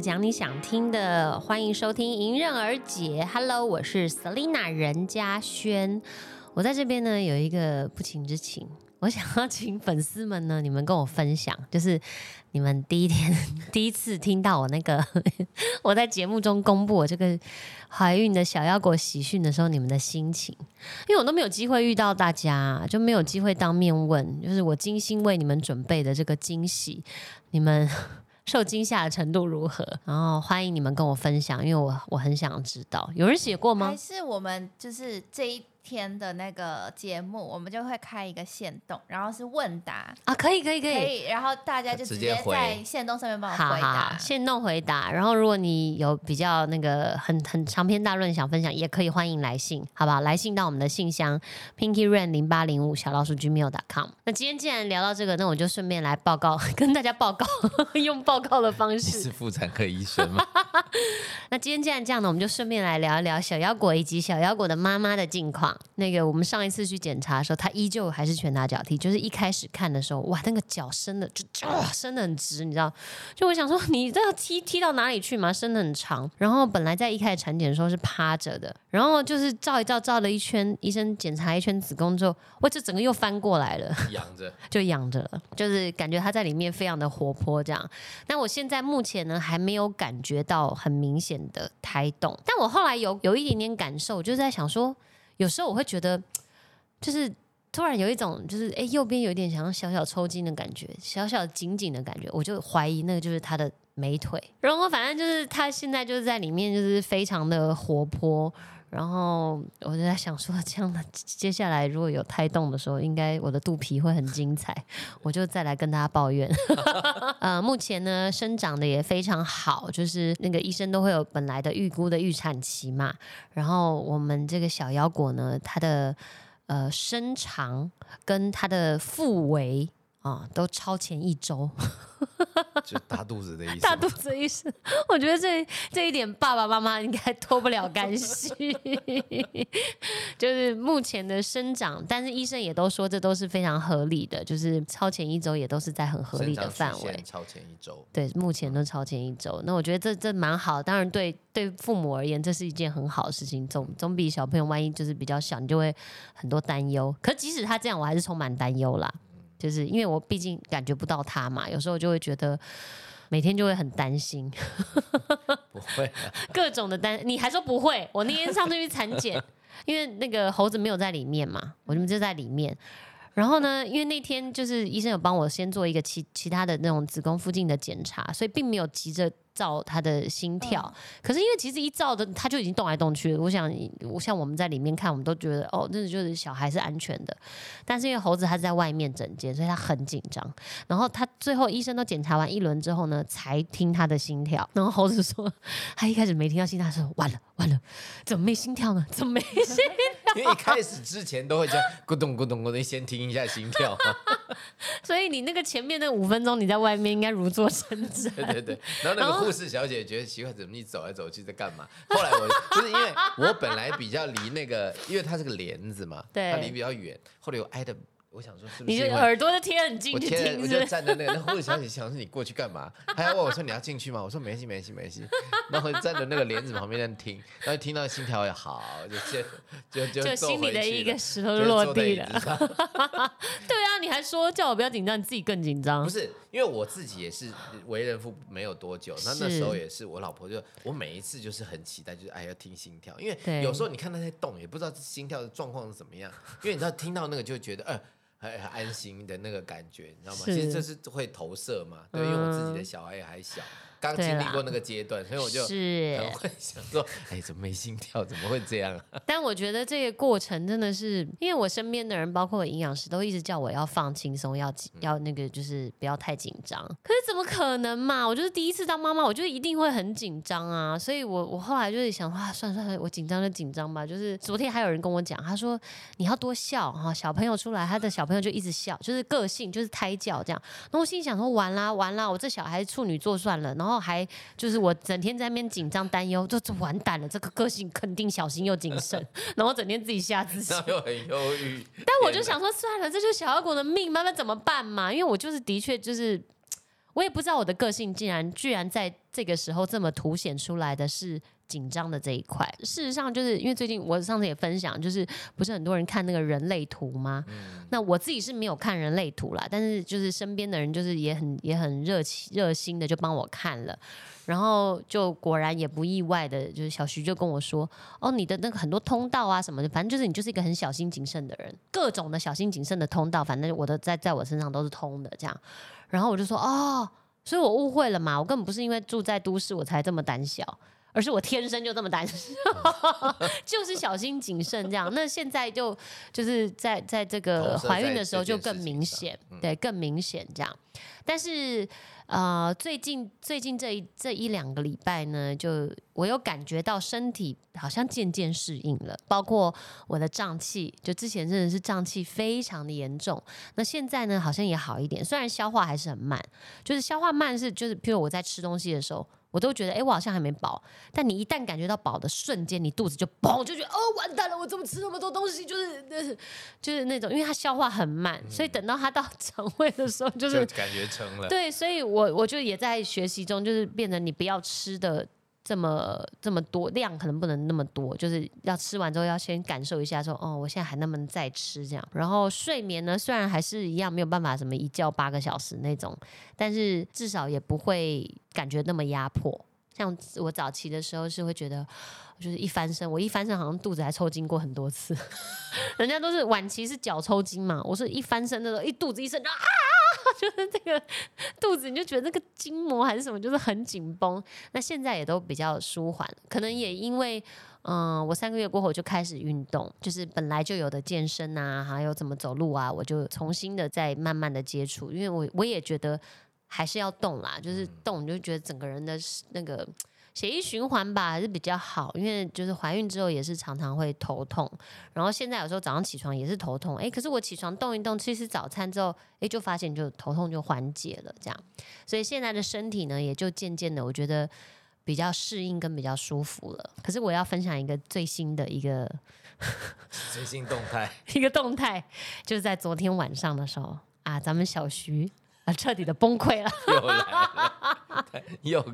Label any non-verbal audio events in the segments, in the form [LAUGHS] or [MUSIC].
讲，你想听的，欢迎收听《迎刃而解》。Hello，我是 Selina 任嘉轩。我在这边呢，有一个不情之请，我想要请粉丝们呢，你们跟我分享，就是你们第一天 [LAUGHS] 第一次听到我那个 [LAUGHS] 我在节目中公布我这个怀孕的小妖果喜讯的时候，你们的心情。因为我都没有机会遇到大家，就没有机会当面问，就是我精心为你们准备的这个惊喜，你们受惊吓的程度如何？然后欢迎你们跟我分享，因为我我很想知道，有人写过吗还？是我们就是这一天的那个节目，我们就会开一个线动，然后是问答，啊，可以可以可可以。然后大家就直接在线动上面帮我回好好好，答。线动回答。然后，如果你有比较那个很很长篇大论想分享，也可以欢迎来信，好不好？来信到我们的信箱 pinky rain 零八零五小老鼠 gmail.com。那今天既然聊到这个，那我就顺便来报告，跟大家报告，[LAUGHS] 用报告的方你式 [LAUGHS] 是妇产科医生吗？[LAUGHS] 那今天既然这样呢，我们就顺便来聊一聊小腰果以及小腰果的妈妈的近况。那个我们上一次去检查的时候，他依旧还是拳打脚踢，就是一开始看的时候，哇，那个脚伸的就哇伸的很直，你知道？就我想说，你这要踢踢到哪里去嘛？伸的很长。然后本来在一开始产检的时候是趴着的，然后就是照一照照了一圈，医生检查一圈子宫之后，哇，这整个又翻过来了。[LAUGHS] 仰着，就仰着了，就是感觉他在里面非常的活泼这样。那我现在目前呢还没有感觉到很明显的胎动，但我后来有有一点点感受，就是在想说，有时候我会觉得，[TSK] 就是突然有一种就是哎右边有一点想要小小抽筋的感觉，小小紧紧的感觉，我就怀疑那个就是他的美腿。然后反正就是他现在就是在里面就是非常的活泼。然后我就在想说，[LAUGHS] 这样的接下来如果有胎动的时候，应该我的肚皮会很精彩，我就再来跟大家抱怨。[LAUGHS] 呃，目前呢生长的也非常好，就是那个医生都会有本来的预估的预产期嘛。然后我们这个小腰果呢，它的呃身长跟它的腹围啊、都超前一周。[LAUGHS] 就大肚子的意思。[LAUGHS] 大肚子的意思，我觉得这这一点爸爸妈妈应该脱不了干系。[LAUGHS] 就是目前的生长，但是医生也都说这都是非常合理的，就是超前一周也都是在很合理的范围。超前一周，对，目前都超前一周。那我觉得这这蛮好，当然对对父母而言，这是一件很好的事情，总总比小朋友万一就是比较小，你就会很多担忧。可即使他这样，我还是充满担忧啦，就是因为我毕竟感觉不到他嘛，有时候就会觉得每天就会很担心。[LAUGHS] 不会啊，[LAUGHS] 各种的担，你还说不会？我那天上次去产检，因为那个猴子没有在里面嘛，我们就在里面。然后呢，因为那天就是医生有帮我先做一个其其他的那种子宫附近的检查，所以并没有急着照他的心跳。可是因为其实一照的他就已经动来动去了，我想我像我们在里面看，我们都觉得哦，真的就是小孩是安全的。但是因为猴子他在外面整间，所以他很紧张。然后他最后医生都检查完一轮之后呢，才听他的心跳。然后猴子说，他一开始没听到心跳，他说完了完了，怎么没心跳呢？怎么没心跳？因为一开始之前都会这样咕咚咕咚咕咚，先听一下心跳。[LAUGHS] 所以你那个前面那五分钟你在外面应该如坐针毡。[LAUGHS] 对对对，然后那个护士小姐觉得奇怪，怎么你走来走去在干嘛？[LAUGHS] 后来我就是因为我本来比较离那个，因为它是个帘子嘛，对它离比较远，后来我挨的，我想说是不是因为耳朵就贴很近去我贴听，我就不是？站在那个，那护士小姐想说你过去干嘛？她要问我说你要进去吗？我说没事没事没事。[LAUGHS] 然后站在那个帘子旁边在听，然后听到心跳也好，就就就就心里的一个石头就落地了。[LAUGHS] 对啊，你还说叫我不要紧张，你自己更紧张不。是，因为我自己也是为人父没有多久，那那是时候也是我老婆就我每一次就是很期待，就是哎要听心跳，因对为有时候你看她在动，也不知道心跳的状况是怎么样，因为你知道听到那个就会觉得呃。很很安心的那个感觉，你知道吗？其实这是会投射嘛，对，因为我自己的小孩也还小，刚经历过那个阶段，所以我就是很会想说，哎，怎么没心跳？怎么会这样啊？[LAUGHS] 但我觉得这个过程真的是，因为我身边的人，包括我营养师，都一直叫我要放轻松，要要那个就是不要太紧张。可是怎么可能嘛？我就是第一次当妈妈，我就一定会很紧张啊。所以我我后来就是想，哇，算了算了，我紧张就紧张吧。就是昨天还有人跟我讲，他说你要多笑哈，小朋友出来，他的小朋友就一直笑，就是个性就是胎教这样。那我心里想说，完啦完啦，我这小孩处女座算了，然后还就是我整天在那边紧张担忧，就这完蛋了，这个个性肯定小心又谨慎，[LAUGHS] 然后整天自己吓自己。又很忧郁。但我就想说，算了，这就是小妖果的命妈妈怎么办嘛？因为我就是的确就是。我也不知道我的个性竟然居然在这个时候这么凸显出来的是紧张的这一块。事实上，就是因为最近我上次也分享，就是不是很多人看那个人类图吗？那我自己是没有看人类图啦，但是就是身边的人就是也很也很热情热心的就帮我看了。然后就果然也不意外的，就是小徐就跟我说：“哦，你的那个很多通道啊什么的，反正就是你就是一个很小心谨慎的人，各种的小心谨慎的通道，反正我的在在我身上都是通的这样。”然后我就说：“哦，所以我误会了嘛，我根本不是因为住在都市我才这么胆小。”而是我天生就这么胆小，[LAUGHS] 就是小心谨慎这样。那现在就就是在在这个怀孕的时候就更明显，嗯对，更明显这样。但是呃，最近最近这一这一两个礼拜呢，就我有感觉到身体好像渐渐适应了，包括我的胀气，就之前真的是胀气非常的严重，那现在呢好像也好一点，虽然消化还是很慢，就是消化慢是就是，譬如我在吃东西的时候。我都觉得，哎、我好像还没饱。但你一旦感觉到饱的瞬间，你肚子就嘣，就觉得哦，完蛋了，我怎么吃那么多东西？就是就是就是那种，因为它消化很慢，所以等到它到 [LAUGHS] 肠胃的时候，就就是感觉撑了。对，所以我我就也在学习中，就是变成你不要吃的这么这么多量，可能不能那么多，就是要吃完之后要先感受一下说，哦，我现在还能不能再吃这样。然后睡眠呢，虽然还是一样没有办法什么一觉八个小时那种，但是至少也不会感觉那么压迫。像我早期的时候是会觉得，就是一翻身，我一翻身好像肚子还抽筋过很多次，[LAUGHS] 人家都是晚期是脚抽筋嘛，我是一翻身的时候一肚子一伸啊，[LAUGHS] 就是这个 [LAUGHS] 肚子你就觉得那个筋膜还是什么，就是很紧绷。那现在也都比较舒缓，可能也因为。嗯，我三个月过后就开始运动，就是本来就有的健身啊，还有怎么走路啊，我就重新的再慢慢的接触，因为我我也觉得还是要动啦，就是动，你就觉得整个人的那个血液循环吧还是比较好，因为就是怀孕之后也是常常会头痛，然后现在有时候早上起床也是头痛，哎，可是我起床动一动，吃吃早餐之后，哎，就发现就头痛就缓解了，这样，所以现在的身体呢，也就渐渐的，我觉得比较适应跟比较舒服了。可是我要分享一个最新的一个最新动态，[LAUGHS] 一个动态，就是在昨天晚上的时候啊，咱们小徐啊彻底的崩溃了。又来了，[LAUGHS] 又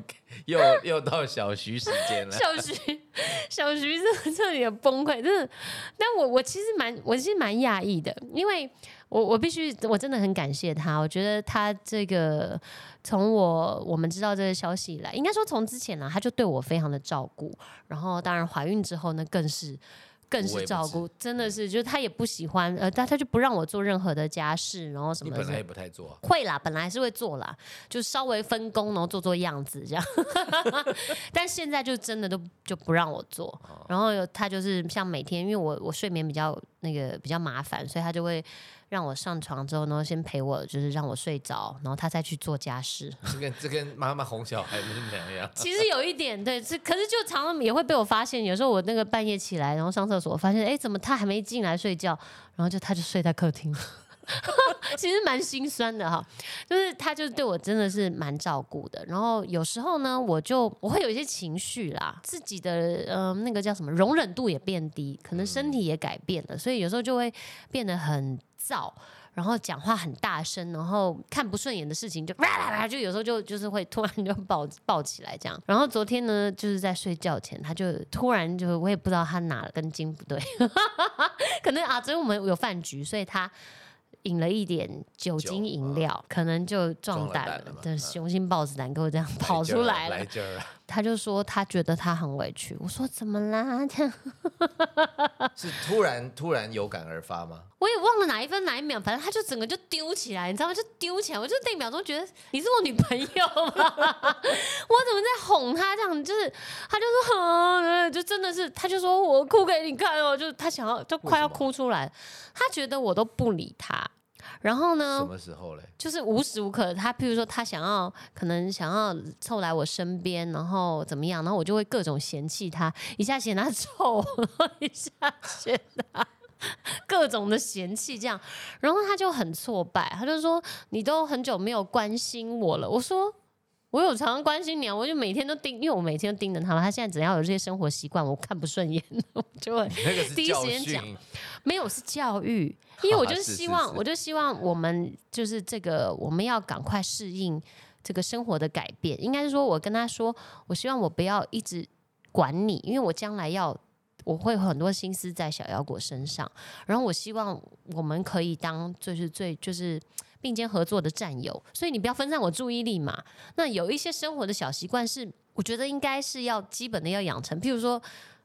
又又到小徐时间了。[LAUGHS] 小徐，小徐这彻底的崩溃，真的。但我我其实蛮，我其实蛮讶异的，因为我我必须，我真的很感谢他。我觉得他这个从我我们知道这个消息以来，应该说从之前呢、他就对我非常的照顾。然后当然怀孕之后呢，更是。更是照顾，真的是，就是他也不喜欢，呃，但他就不让我做任何的家事，然后什么的。你本来也不太做啊，会啦，本来是会做啦，就稍微分工，然后做做样子这样。[LAUGHS] 但现在就真的都就不让我做，然后他就是像每天，因为我我睡眠比较那个比较麻烦，所以他就会让我上床之后，然后先陪我，就是让我睡着，然后他再去做家事。这跟这跟妈妈哄小孩不是两样。其实有一点对，是可是就常常也会被我发现，有时候我那个半夜起来，然后上厕所，发现哎，怎么他还没进来睡觉，然后就他就睡在客厅。[LAUGHS] 其实蛮心酸的哈，就是他就是对我真的是蛮照顾的。然后有时候呢，我就我会有一些情绪啦，自己的呃那个叫什么容忍度也变低，可能身体也改变了，所以有时候就会变得很燥。然后讲话很大声，然后看不顺眼的事情就就有时候就就是会突然就爆爆起来这样。然后昨天呢，就是在睡觉前，他就突然就我也不知道他哪根筋不对，[LAUGHS] 可能啊，昨天我们有饭局，所以他。饮了一点酒精饮料，可能就壮胆了对，雄心豹子胆给我这样跑出来了来。劲儿了，他就说他觉得他很委屈，我说怎么啦？这 [LAUGHS] 样是突然突然有感而发吗？我也忘了哪一分哪一秒，反正他就整个就丢起来，你知道吗？就丢起来，我就那一秒钟觉得你是我女朋友吗？[LAUGHS] 我怎么在哄他这样？就是他就说，嗯，就真的是，他就说我哭给你看哦，就是他想要就快要哭出来，他觉得我都不理他。然后呢什，么时候嘞？就是无时无刻，他譬如说他想要，可能想要凑来我身边，然后怎么样，然后我就会各种嫌弃他，一下嫌他臭，然后一下嫌他各种的嫌弃这样，然后他就很挫败，他就说你都很久没有关心我了，我说。我有常常关心你啊，我就每天都盯，因为我每天都盯着他嘛。他现在只要有这些生活习惯，我看不顺眼，[LAUGHS] 我就会第一时间讲，没有是教育，[LAUGHS] 因为我就是是是希望，是我就希望我们就是这个，我们要赶快适应这个生活的改变。应该是说，我跟他说，我希望我不要一直管你，因为我将来要我会有很多心思在小妖果身上，然后我希望我们可以当就是最就是并肩合作的战友，所以你不要分散我注意力嘛。那有一些生活的小习惯是，我觉得应该是要基本的要养成，譬如说，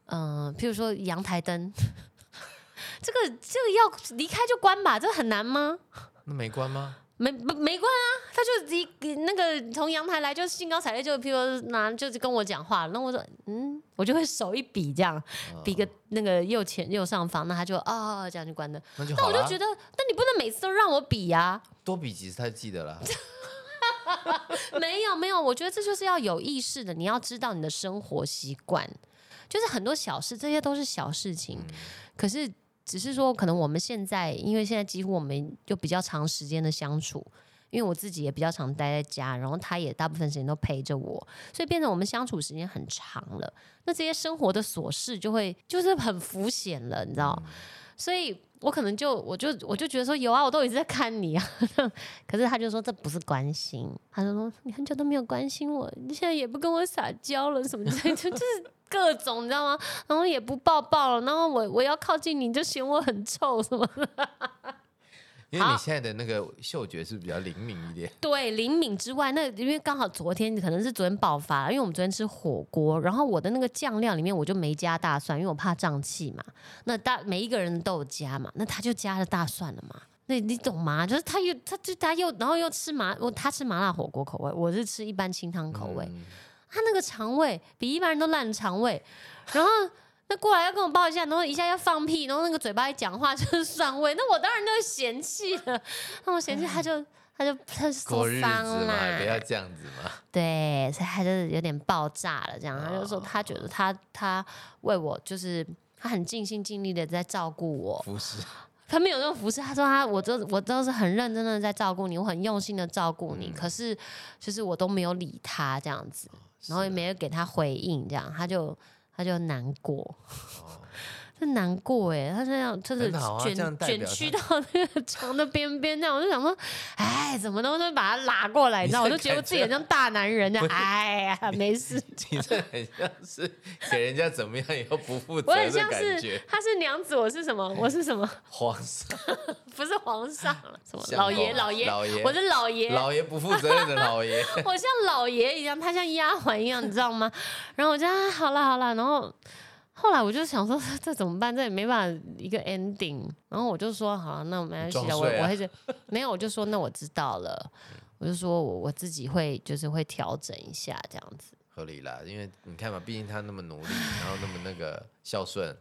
嗯、譬如说阳台灯。[LAUGHS] 这个这个要离开就关吧，这很难吗？那没关吗？没没没关啊，他就离那个从阳台来就兴高采烈，就譬如拿就是跟我讲话，然后我说嗯，我就会手一比这样，哦。比个那个右前右上方，那他就啊、这样就关了。但我就觉得，但你不能每次都让我比呀、多比几次他就记得了。[LAUGHS] 没有没有，我觉得这就是要有意识的，你要知道你的生活习惯，就是很多小事，这些都是小事情，可是只是说，可能我们现在，因为现在几乎我们就比较长时间的相处。因为我自己也比较常待在家，然后他也大部分时间都陪着我，所以变成我们相处时间很长了。那这些生活的琐事就会就是很浮显了，你知道？所以我可能就我就我就觉得说有啊，我都一直在看你啊。[LAUGHS] 可是他就说这不是关心，他就说你很久都没有关心我，你现在也不跟我撒娇了什么之类，就 [LAUGHS] 就是各种你知道吗？然后也不抱抱了，然后我我要靠近你就嫌我很臭什么的。好因为你现在的那个嗅觉是比较灵敏一点。[LAUGHS] 对灵敏之外，那因为刚好昨天可能是昨天爆发，因为我们昨天吃火锅，然后我的那个酱料里面我就没加大蒜，因为我怕胀气嘛。那大每一个人都有加嘛，那他就加了大蒜了嘛。那你懂吗？就是他又他就他又然后又吃麻，我他吃麻辣火锅口味，我是吃一般清汤口味。嗯他那个肠胃比一般人都烂肠胃，然后那过来要跟我抱一下，然后一下要放屁，然后那个嘴巴一讲话 [LAUGHS] 就是蒜味，那我当然就会嫌弃了。那我嫌弃他就他就他就受伤嘛，啦，不要这样子嘛。对，所以他就是有点爆炸了，这样他就说他觉得他他为我就是他很尽心尽力的在照顾我，服侍，他没有那种服侍，他说他我都我都是很认真的在照顾你，我很用心的照顾嗯你，可是就是我都没有理他这样子，然后也没有给他回应，这样他就他就难过。这难过哎，他这样就是卷、卷曲到那个 [LAUGHS] 床的边边，这样我就想说，哎，怎么都能把他拉过来，你知道，我这就觉得自己很像大男人这样，哎呀，没事，[LAUGHS] 你这很像是给人家怎么样以后不负我责的很像是。他是娘子，我是什么？[LAUGHS] 我是什么？皇上，不是皇上了，什么老爷？老爷，老爷我是老爷，老爷不负责任的老爷。我像老爷一样，他像丫鬟一样，你知道吗？然后我就啊，好了好了，然后后来我就想说 [LAUGHS] 这怎么办？这也没办法一个 ending。然后我就说好了，那没关系了，我我还是没有，我就说那我知道了，我就说我我自己会就是会调整一下这样子。合理啦，因为你看嘛，毕竟他那么努力，然后那么那个孝顺，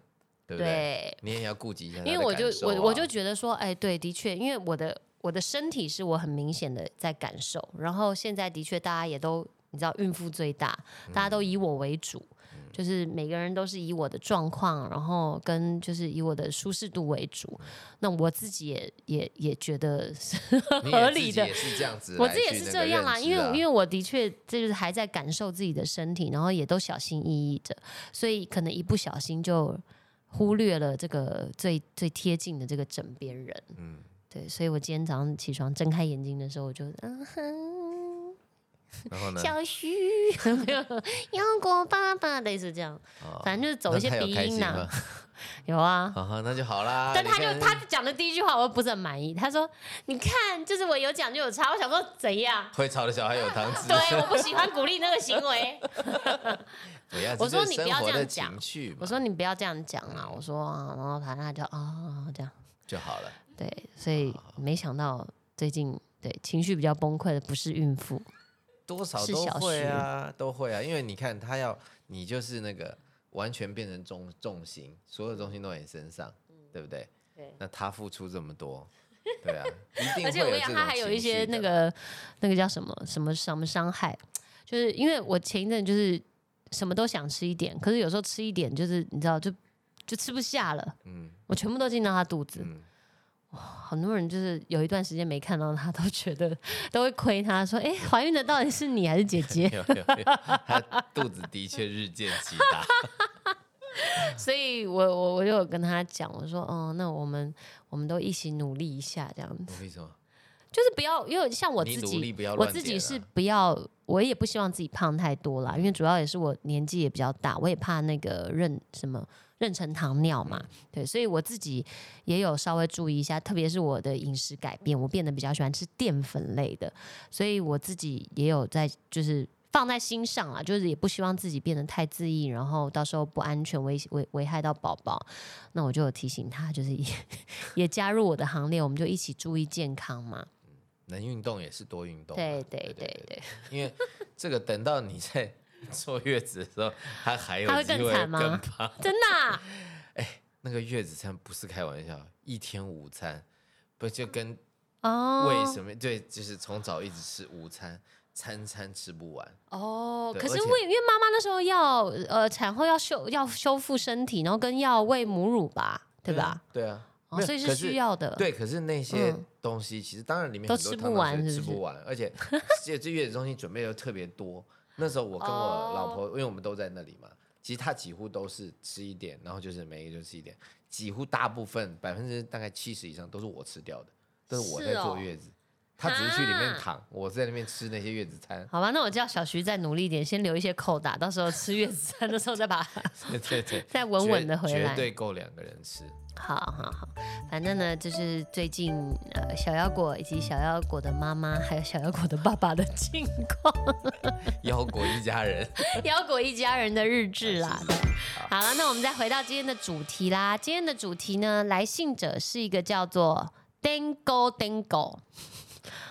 对不对？对，你也要顾及一下因为我就我我就觉得说，哎，对，的确，因为我的我的身体是我很明显的在感受，然后现在的确大家也都你知道，孕妇最大，大家都以我为主。嗯就是每个人都是以我的状况，然后跟就是以我的舒适度为主。那我自己也也也觉得是合理的也，是这样子来我自己也是这样啦，啊因为因为我的确这就是还在感受自己的身体，然后也都小心翼翼的，所以可能一不小心就忽略了这个最最贴近的这个枕边人。嗯，对，所以我今天早上起床睁开眼睛的时候，我就嗯哼，然后呢？小徐 [LAUGHS] 没有阳光爸爸类似这样，哦反正就是走一些鼻音呐？[LAUGHS] 有啊。[LAUGHS] 那就好啦。但他就他讲的第一句话，我不是很满意。他说：“你看，就是我有讲就有差。”我想说怎样？会吵的小孩有糖吃。对，我不喜欢鼓励那个行为。我说你不要这样讲我说你不要这样讲啊！我说啊，然后他他就啊这样，就好了。对，所以没想到最近对情绪比较崩溃的不是孕妇，多少都会啊，都会啊，因为你看他要你就是那个完全变成重重心，所有重心都在你身上，对不对？嗯对那他付出这么多，对啊，一定而且我跟你讲，会有这种他还有一些那个那个叫什么什么什么伤害，就是因为我前一阵就是什么都想吃一点，可是有时候吃一点就是你知道就就吃不下了，嗯我全部都进到他肚子。嗯，很多人就是有一段时间没看到他，都觉得都会亏他说：“哎、怀孕的到底是你还是姐姐 [LAUGHS] 有有有，他肚子的确日渐极大。？[LAUGHS] ”所以我我我就有跟他讲，我说：“哦，那我们我们都一起努力一下，这样子。努力什么？就是不要，因为像我自己我自己是不要，我也不希望自己胖太多啦，因为主要也是我年纪也比较大，我也怕那个妊什么妊娠糖尿嘛，嗯对，所以我自己也有稍微注意一下，特别是我的饮食改变，我变得比较喜欢吃淀粉类的，所以我自己也有在就是。放在心上啊，就是也不希望自己变得太自意，然后到时候不安全危危危害到宝宝。那我就有提醒他，就是也 [LAUGHS] 也加入我的行列，我们就一起注意健康嘛。能运动也是多运动嘛。对对对对对，[LAUGHS] 因为这个等到你在 [LAUGHS] 坐月子的时候，他还有他会机会更惨吗。[LAUGHS] 真的啊、那个月子餐不是开玩笑，一天午餐不就跟哦，为什么？对，就是从早一直吃午餐，餐餐吃不完。哦，可是喂，因为妈妈那时候要呃产后要修要修复身体，然后跟要喂母乳吧，对吧？？对啊，所以是需要的。，对，可是那些嗯东西其实当然里面都很多吃不完吃不完，而且 [LAUGHS] 这这月子中心准备的特别多。那时候我跟我老哦婆，因为我们都在那里嘛，其实她几乎都是吃一点，然后就是每一个就吃一点，几乎大部分百分之大概七十以上都是我吃掉的，都是我在坐月子。她只是去里面啊躺，我在那边吃那些月子餐。好吧，那我叫小徐再努力一点，先留一些扣打，到时候吃月子餐的时候再把它 [LAUGHS] 对对对，再稳稳的回来绝。对够两个人吃。好好好，反正呢，就是最近呃小腰果以及小腰果的妈妈还有小腰果的爸爸的近况，[LAUGHS] 腰果一家人，[LAUGHS] 腰果一家人的日志啦。好好了，那我们再回到今天的主题啦。今天的主题呢，来信者是一个叫做 Dango Dango，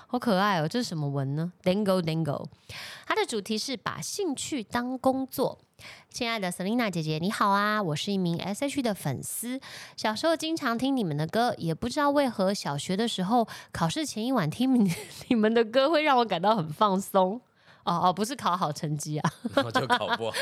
好可爱哦，这是什么文呢？Dango Dango，它的主题是把兴趣当工作。亲爱的 Selina 姐姐，你好啊！我是一名 S.H 的粉丝，小时候经常听你们的歌，也不知道为何小学的时候考试前一晚听你 [LAUGHS] 你们的歌会让我感到很放松。哦哦，不是考好成绩啊！[LAUGHS] 就考不好。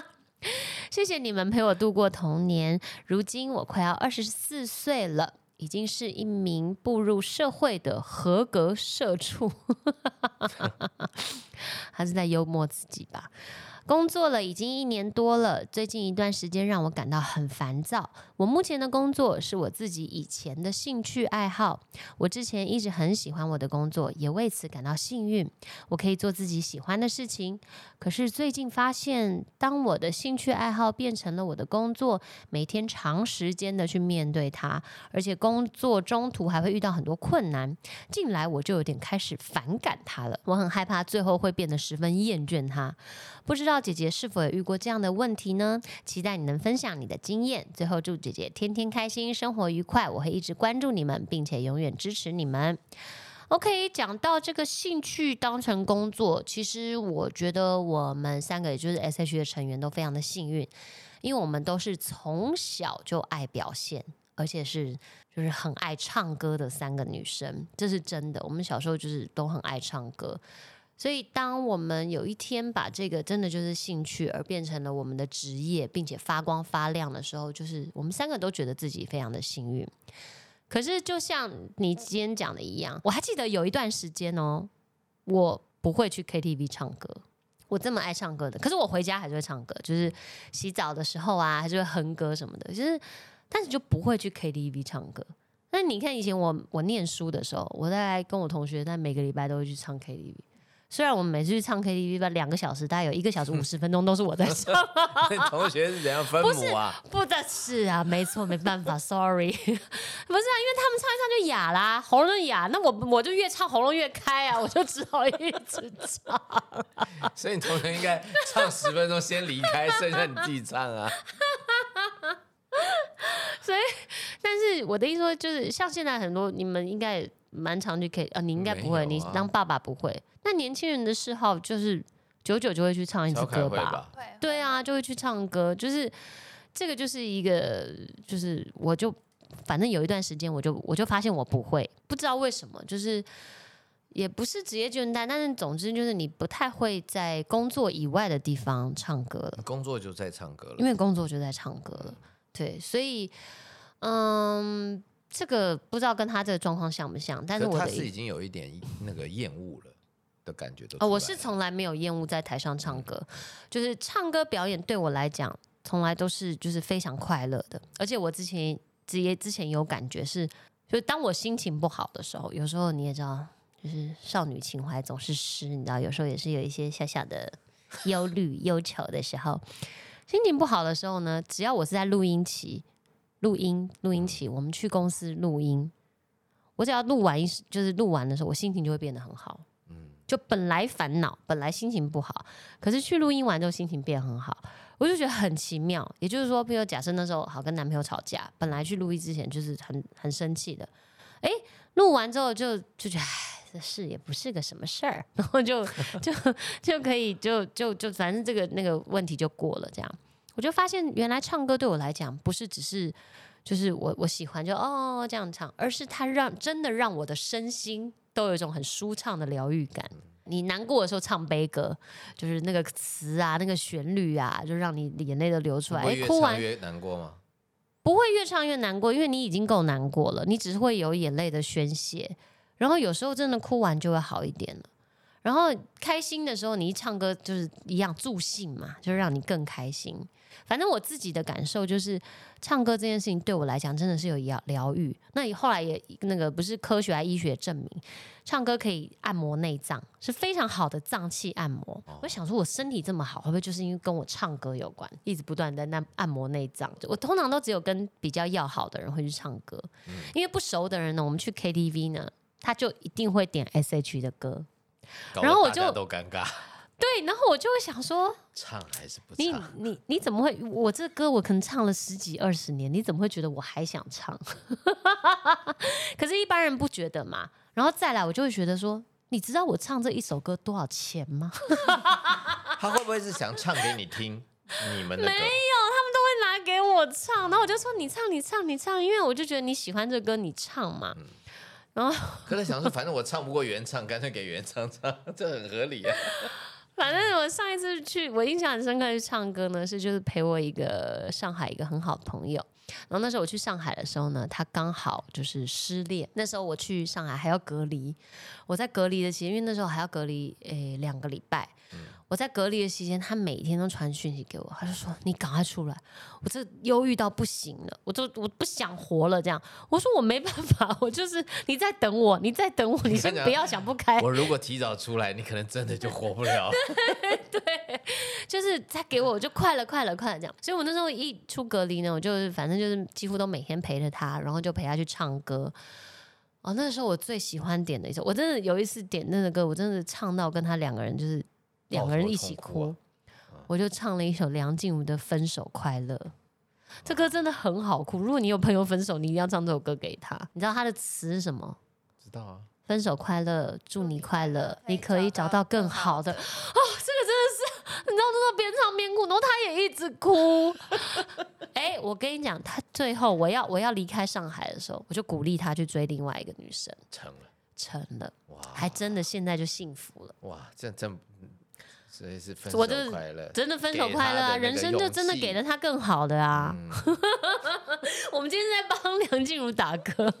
[LAUGHS] 谢谢你们陪我度过童年。如今我快要二十四岁了，已经是一名步入社会的合格社畜。[LAUGHS] [LAUGHS] 还是在幽默自己吧？工作了已经一年多了，最近一段时间让我感到很烦躁。我目前的工作是我自己以前的兴趣爱好，我之前一直很喜欢我的工作，也为此感到幸运，我可以做自己喜欢的事情。可是最近发现，当我的兴趣爱好变成了我的工作，每天长时间的去面对它，而且工作中途还会遇到很多困难，近来我就有点开始反感它了。我很害怕最后会变得十分厌倦它。不知道姐姐是否有遇过这样的问题呢？期待你能分享你的经验。最后祝姐姐天天开心，生活愉快。我会一直关注你们，并且永远支持你们。OK，讲到这个兴趣当成工作，其实我觉得我们三个也就是 SH 的成员都非常的幸运，因为我们都是从小就爱表现，而且是就是很爱唱歌的三个女生，这是真的。我们小时候就是都很爱唱歌，所以当我们有一天把这个真的就是兴趣而变成了我们的职业，并且发光发亮的时候，就是我们三个都觉得自己非常的幸运。可是就像你今天讲的一样，我还记得有一段时间哦，我不会去 KTV 唱歌。我这么爱唱歌的，可是我回家还是会唱歌，就是洗澡的时候啊，还是会哼歌什么的，就是但是就不会去 KTV 唱歌。那你看以前我我念书的时候，我在跟我同学在每个礼拜都会去唱 KTV。虽然我们每次去唱 KTV 吧，两个小时，大概有一个小时五十分钟都是我在唱，[LAUGHS] 那同学是怎样分母啊？不的是啊，没错，没办法，sorry，[LAUGHS] 不是啊，因为他们唱一唱就哑啦，喉咙就哑，那我我就越唱喉咙越开啊，我就只好一直唱。[LAUGHS] 所以你同学应该唱十分钟先离开，剩下你自己唱啊。所以但是我的意思说，就是像现在很多你们应该也蛮常去 K 啊，你应该不会，啊你当爸爸不会。那年轻人的嗜好就是久久就会去唱一次歌吧？吧？对啊，就会去唱歌，就是这个就是一个，就是我就反正有一段时间，我就我就发现我不会，不知道为什么，就是也不是职业倦怠，但是总之就是你不太会在工作以外的地方唱歌了。工作就在唱歌了因。为工作就在唱歌了，对，所以嗯，这个不知道跟他这个状况像不像，但是我是已经有一点那个厌恶了的感觉都哦，我是从来没有厌恶在台上唱歌，就是唱歌表演对我来讲，从来都是就是非常快乐的，而且我之前职业之前有感觉是就是当我心情不好的时候，有时候你也知道，就是少女情怀总是诗，你知道，有时候也是有一些小小的忧虑、忧愁的时候。心情不好的时候呢，只要我是在录音期、录音、录音起，我们去公司录音，我只要录完一，就是录完的时候，我心情就会变得很好。嗯就本来烦恼，本来心情不好，可是去录音完之后心情变很好，我就觉得很奇妙。也就是说，比如假设那时候好跟男朋友吵架，本来去录音之前就是很很生气的，诶，录完之后就就觉得，唉，这事也不是个什么事儿，[LAUGHS] 然后就就就可以就就就反正这个那个问题就过了。这样，我就发现原来唱歌对我来讲不是只是就是我我喜欢就哦这样唱，而是它让真的让我的身心。都有一种很舒畅的疗愈感。你难过的时候唱悲歌，就是那个词啊，那个旋律啊，就让你眼泪都流出来。哎，哭完越难过吗？不会越唱越难过，因为你已经够难过了，你只是会有眼泪的宣泄。然后有时候真的哭完就会好一点了。然后开心的时候，你一唱歌就是一样助兴嘛，就是让你更开心。反正我自己的感受就是，唱歌这件事情对我来讲真的是有疗疗愈。那你后来也那个不是科学还医学证明，唱歌可以按摩内脏，是非常好的脏器按摩。我想说，我身体这么好，会不会就是因为跟我唱歌有关？一直不断的那按摩内脏。我通常都只有跟比较要好的人会去唱歌，因为不熟的人呢，我们去 KTV 呢，他就一定会点 SH 的歌，然后我就都尴尬。对，然后我就会想说，唱还是不唱？你你你怎么会？我这歌我可能唱了十几二十年，你怎么会觉得我还想唱？[LAUGHS] 可是，一般人不觉得嘛。然后再来，我就会觉得说，你知道我唱这一首歌多少钱吗？[LAUGHS] 他会不会是想唱给你听？你们没有，他们都会拿给我唱。然后我就说，你唱，你唱，你唱，因为我就觉得你喜欢这歌，你唱嘛。然后，可能想说，反正我唱不过原唱，干脆给原唱唱，这很合理啊。[LAUGHS] 反正我上一次去，我印象很深刻去唱歌呢，是就是陪我一个上海一个很好的朋友。然后那时候我去上海的时候呢，他刚好就是失恋。那时候我去上海还要隔离，我在隔离的期间，因为那时候还要隔离诶两个礼拜。我在隔离的期间，他每天都传讯息给我，他就说：“你赶快出来，我这忧郁到不行了，我都我不想活了。”这样，我说我没办法，我就是你在等我，你在等我，你先不要想不开。我如果提早出来，你可能真的就活不了。[LAUGHS] 对，就是他给我就快了，快了，快了这样。所以我那时候一出隔离呢，我就反正就是几乎都每天陪着他，然后就陪他去唱歌。哦，那时候我最喜欢点的一首，我真的有一次点那个歌，我真的唱到跟他两个人就是。两个人一起哭，我就唱了一首梁静茹的《分手快乐》。这歌真的很好哭。如果你有朋友分手，你一定要唱这首歌给他。你知道他的词是什么？知道啊。分手快乐，祝你快乐，你可以找到更好的。哦，这个真的是，你知道，真的边唱边哭，然后他也一直哭。[LAUGHS] 哎，我跟你讲，他最后我要我要离开上海的时候，我就鼓励他去追另外一个女生。成了，成了，哇，还真的现在就幸福了。哇，这真。所以是分手快乐，真的分手快乐啊！人生就真的给了他更好的啊！[LAUGHS] 我们今天在帮 [LAUGHS] 梁静茹打歌，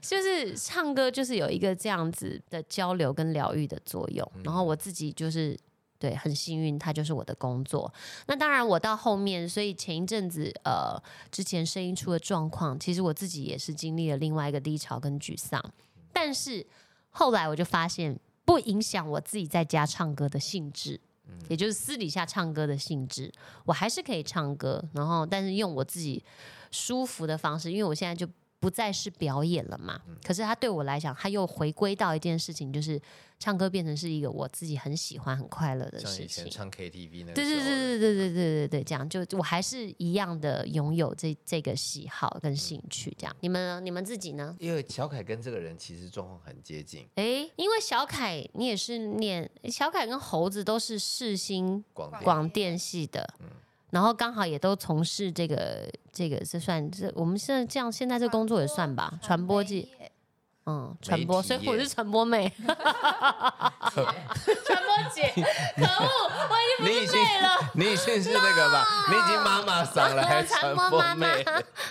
就是唱歌，就是有一个这样子的交流跟疗愈的作用。然后我自己就是对很幸运，他就是我的工作。那当然，我到后面，所以前一阵子呃，之前声音出了状况，其实我自己也是经历了另外一个低潮跟沮丧。但是后来我就发现。不影响我自己在家唱歌的性质，也就是私底下唱歌的性质，我还是可以唱歌，然后但是用我自己舒服的方式，因为我现在就。不再是表演了嘛？可是他对我来讲，他又回归到一件事情，就是唱歌变成是一个我自己很喜欢、很快乐的事情。像以前唱 KTV 那对对对对对对对对对，这样就我还是一样的拥有这这个喜好跟兴趣。这样，你们呢？你们自己呢？因为小凯跟这个人其实状况很接近。哎，因为小凯你也是念小凯跟猴子都是世新广电系的。然后刚好也都从事这个这个是算这我们现在这样现在这工作也算吧传播界，嗯传播所以我是传播妹，[LAUGHS] 传播姐，可恶我已经不是妹了，你已经是那个吧，你已经妈妈嗓了还传播妹，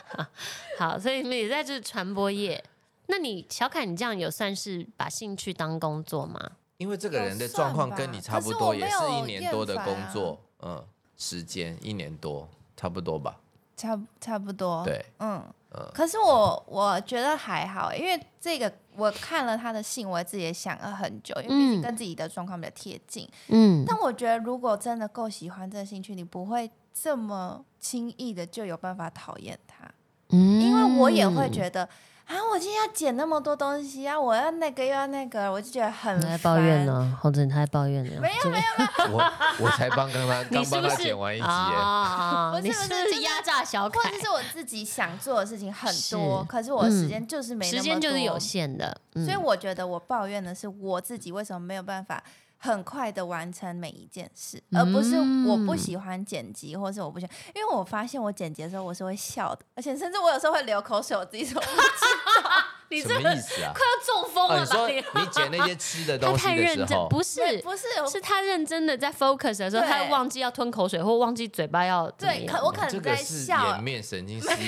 [LAUGHS] 好所以你们也在这传播业，那你小凯你这样有算是把兴趣当工作吗？因为这个人的状况跟你差不多，也是一年多的工作，嗯。时间一年多，差不多吧。差差不多。对，嗯嗯可是我我觉得还好，因为这个我看了他的信，我自己也想了很久，因为毕竟嗯跟自己的状况比较贴近。嗯，但我觉得，如果真的够喜欢这个兴趣，你不会这么轻易的就有办法讨厌他，嗯因为我也会觉得。啊！我今天要剪那么多东西啊，我要那个又要那个，我就觉得很你在抱怨烦。呢，猴子，你还抱怨呢？没有没有，[LAUGHS] 我我才帮刚刚你刚帮他是不是剪完一集耶，啊？[LAUGHS] 不是你是不不是就是是压榨小凯或者？是我自己想做的事情很是多，可是我的时间就是没那么时间就是有多限的，嗯所以我觉得我抱怨的是我自己为什么没有办法很快的完成每一件事，而不是我不喜欢剪辑，或是我不喜欢，因为我发现我剪辑的时候我是会笑的，而且甚至我有时候会流口水，我自己说不知道。[LAUGHS] 你这个什么意思啊？快要中风哦，了吧？你说你你剪那些吃的他东西太认真，的时候，不是不是是他认真的在 focus 的时候，他忘记要吞口水，或忘记嘴巴要对，可我可能在个是笑颜，面神经失调。[LAUGHS]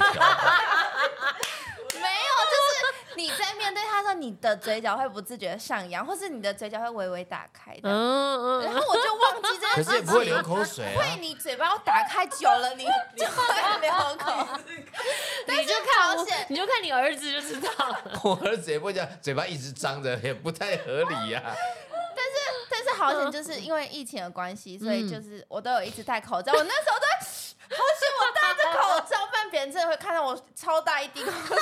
没有，就是你在面对他的时候，你的嘴角会不自觉的上扬，或是你的嘴角会微微打开的，嗯嗯，然后我就忘记这件事情。可是也不会流口水啊会，。你嘴巴要打开久了，你 [LAUGHS] 就会流口水。你就看 [LAUGHS] 我好险，你就看你儿子就知道了。[LAUGHS] 我儿子也不会讲，嘴巴一直张着，也不太合理呀、但是但是好险，就是因为疫情的关系，所以嗯就是我都有一直戴口罩。我那时候都好险，我别人真的会看到我超大一滴口水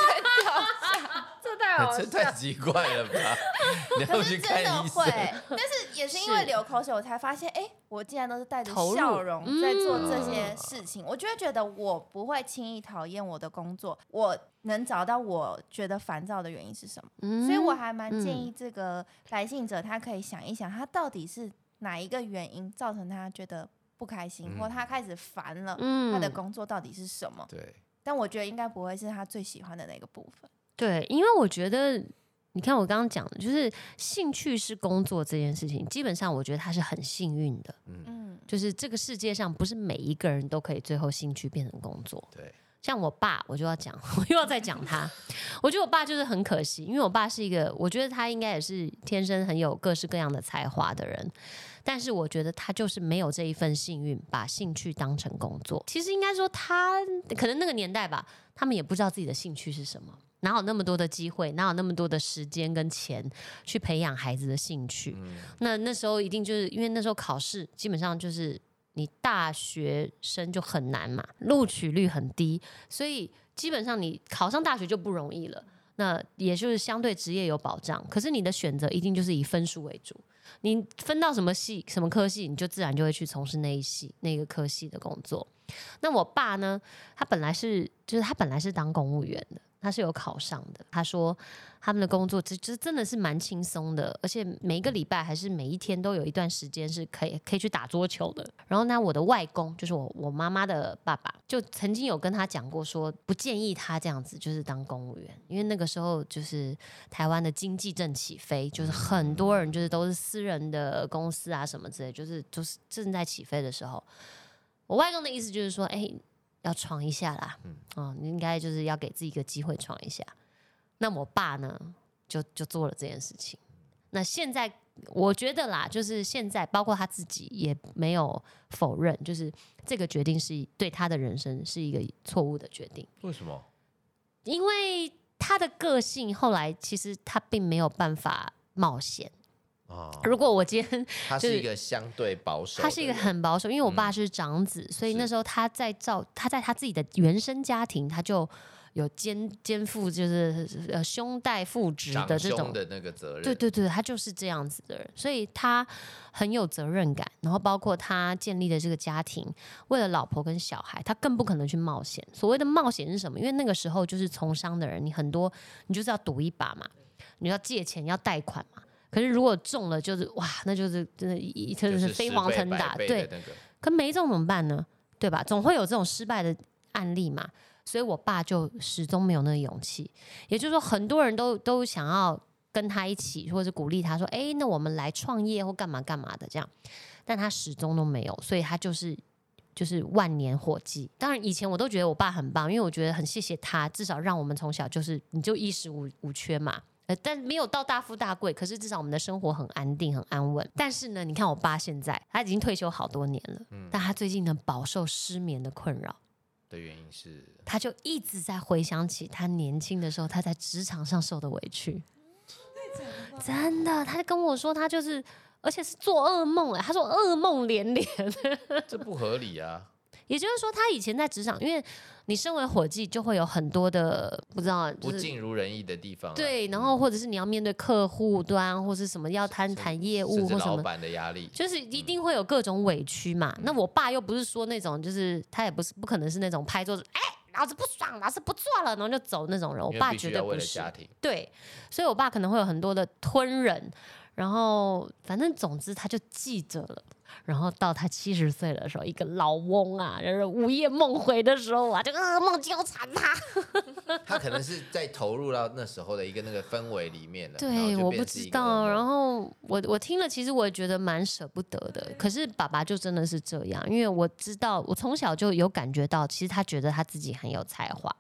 掉下。这太好这笑太奇怪了吧？[LAUGHS] 你要可去是真的看医会生。，但是也是因为流口水，我才发现，哎、我竟然都是带着投入笑容在做这嗯些事情，我就会觉得我不会轻易讨厌我的工作，我能找到我觉得烦躁的原因是什么。嗯所以我还蛮建议这个来信者，他可以想一想，他到底是哪一个原因造成他觉得不开心，嗯或他开始烦了，嗯他的工作到底是什么？对，但我觉得应该不会是他最喜欢的那个部分。对，因为我觉得。你看，我刚刚讲的，就是兴趣是工作这件事情，基本上我觉得他是很幸运的。嗯，就是这个世界上不是每一个人都可以最后兴趣变成工作。对，像我爸，我就要讲，[LAUGHS] 我又要再讲他。我觉得我爸就是很可惜，因为我爸是一个，我觉得他应该也是天生很有各式各样的才华的人，但是我觉得他就是没有这一份幸运，把兴趣当成工作。其实应该说他可能那个年代吧，他们也不知道自己的兴趣是什么。哪有那么多的机会，哪有那么多的时间跟钱去培养孩子的兴趣？嗯，那那时候一定就是因为那时候考试基本上就是你大学生就很难嘛，录取率很低，所以基本上你考上大学就不容易了。那也就是相对职业有保障，可是你的选择一定就是以分数为主。你分到什么系、什么科系，你就自然就会去从事那一系、那个科系的工作。那我爸呢，他本来是就是他本来是当公务员的，他是有考上的。他说他们的工作这这真的是蛮轻松的，而且每一个礼拜还是每一天都有一段时间是可以可以去打桌球的。然后呢，我的外公就是我我妈妈的爸爸，就曾经有跟他讲过说，不建议他这样子就是当公务员，因为那个时候就是台湾的经济正起飞，就是很多人就是都是私人的公司啊什么之类，就是就是正在起飞的时候。我外公的意思就是说，哎、要闯一下啦，哦，你应该就是要给自己一个机会闯一下。那我爸呢，就就做了这件事情。那现在我觉得啦，就是现在包括他自己也没有否认，就是这个决定是对他的人生是一个错误的决定，为什么？因为他的个性后来其实他并没有办法冒险。啊，如果我今天他就是是一个相对保守，他是一个很保守，因为我爸嗯是长子，所以那时候他在照他在他自己的原生家庭，他就有肩肩负就是呃兄带父职的这种的那个责任，对对对，他就是这样子的人，所以他很有责任感。然后包括他建立的这个家庭，为了老婆跟小孩，他更不可能去冒险。所谓的冒险是什么？因为那个时候就是从商的人，你很多你就是要赌一把嘛，你要借钱要贷款嘛。可是如果中了，就是哇，那就是真的一真就是的是飞黄腾达，对。那个可没中怎么办呢？对吧？总会有这种失败的案例嘛。所以我爸就始终没有那个勇气。也就是说，很多人都都想要跟他一起，或者是鼓励他说：“哎，那我们来创业或干嘛干嘛的这样。”但他始终都没有，所以他就是就是万年火计。当然，以前我都觉得我爸很棒，因为我觉得很谢谢他，至少让我们从小就是你就衣食无无缺嘛。呃，但没有到大富大贵，可是至少我们的生活很安定、很安稳。但是呢，你看我爸现在他已经退休好多年了，但他最近呢饱受失眠的困扰。的原因是，他就一直在回想起他年轻的时候，他在职场上受的委屈。真的，他就跟我说，他就是，而且是做噩梦哎，他说噩梦连连。[LAUGHS] 这不合理啊！也就是说，他以前在职场，因为你身为伙计，就会有很多的不知道，不就是尽如人意的地方啊，对，然后或者是你要面对客户端，或是什么要谈谈业务或什么，老板的压力，就是一定会有各种委屈嘛。那我爸又不是说那种，就是他也不是不可能是那种拍桌子，哎，老子不爽，老子不做了，然后就走那种人。我爸绝对不是。对，所以我爸可能会有很多的吞忍，然后反正总之他就记着了。然后到他七十岁的时候，一个老翁啊，就是午夜梦回的时候啊，这个噩梦纠缠他。他可能是在投入到那时候的一个那个氛围里面了。对，我不知道。然后我我听了，其实我也觉得蛮舍不得的。可是爸爸就真的是这样，因为我知道，我从小就有感觉到，其实他觉得他自己很有才华。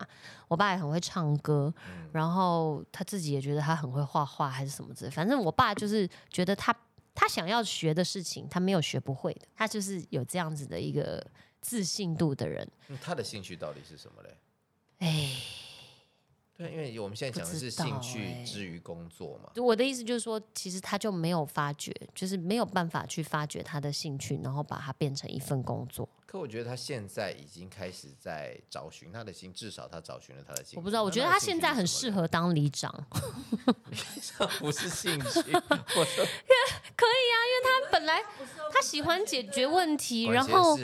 我爸也很会唱歌，嗯然后他自己也觉得他很会画画，还是什么之类。反正我爸就是觉得他他想要学的事情，他没有学不会的。他就是有这样子的一个自信度的人。嗯他的兴趣到底是什么嘞？哎，对，因为我们现在讲的是兴趣欸之于工作嘛。我的意思就是说，其实他就没有发觉，就是没有办法去发掘他的兴趣，然后把它变成一份工作。可我觉得他现在已经开始在找寻他的心，至少他找寻了他的心。我不知道，我那觉得他现在很适合，合当里长。[LAUGHS] [LAUGHS] 不是兴趣，[LAUGHS] 我说他本来他喜欢解决问题，然后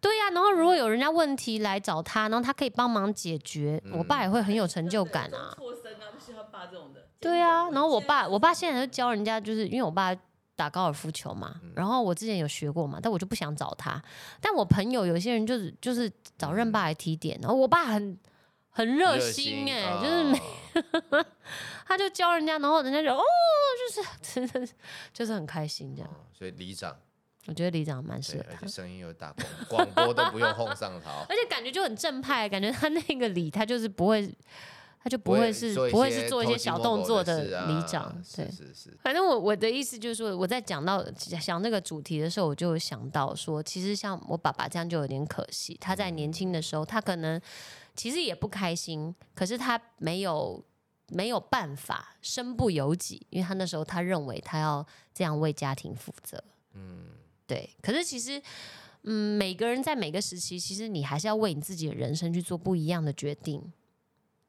对呀、然后如果有人家问题来找他，然后他可以帮忙解决，我爸也会很有成就感啊。脱身啊，不喜欢爸这种的。对啊，然后我爸，我爸现在就教人家，就是因为我爸打高尔夫球嘛，嗯然后我之前有学过嘛，但我就不想找他。但我朋友有些人就是就是找任爸来提点，然后我爸很很热心哎、就是每啊 [LAUGHS] 他就教人家，然后人家就哦，就是 [LAUGHS] 真的是就是很开心这样。哦所以里长我觉得里长蛮适合，而且，声音又大，广广播都不用 [LAUGHS] 哄上头。而且感觉就很正派，感觉他那个里他就是不会，他就不不会是不会是做一些小动作的里长，对是。是是，反正我我的意思就是说，我在讲到想那个主题的时候，我就想到说，其实像我爸爸这样就有点可惜。他在年轻的时候，他可能其实也不开心，可是他没有没有办法，身不由己，因为他那时候他认为他要这样为家庭负责。嗯，对，可是其实，嗯，每个人在每个时期，其实你还是要为你自己的人生去做不一样的决定，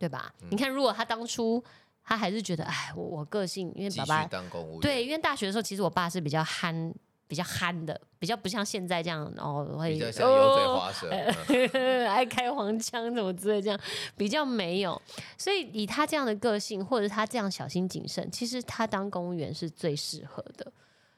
对吧？嗯你看，如果他当初他还是觉得，哎，我我个性，因为爸爸当公务员，对，因为大学的时候，其实我爸是比较憨，比较憨的，比较不像现在这样，哦，会比较像油嘴哦滑舌。嗯 [LAUGHS] 爱开黄腔怎么之类这样，比较没有。所以以他这样的个性，或者他这样小心谨慎，其实他当公务员是最适合的。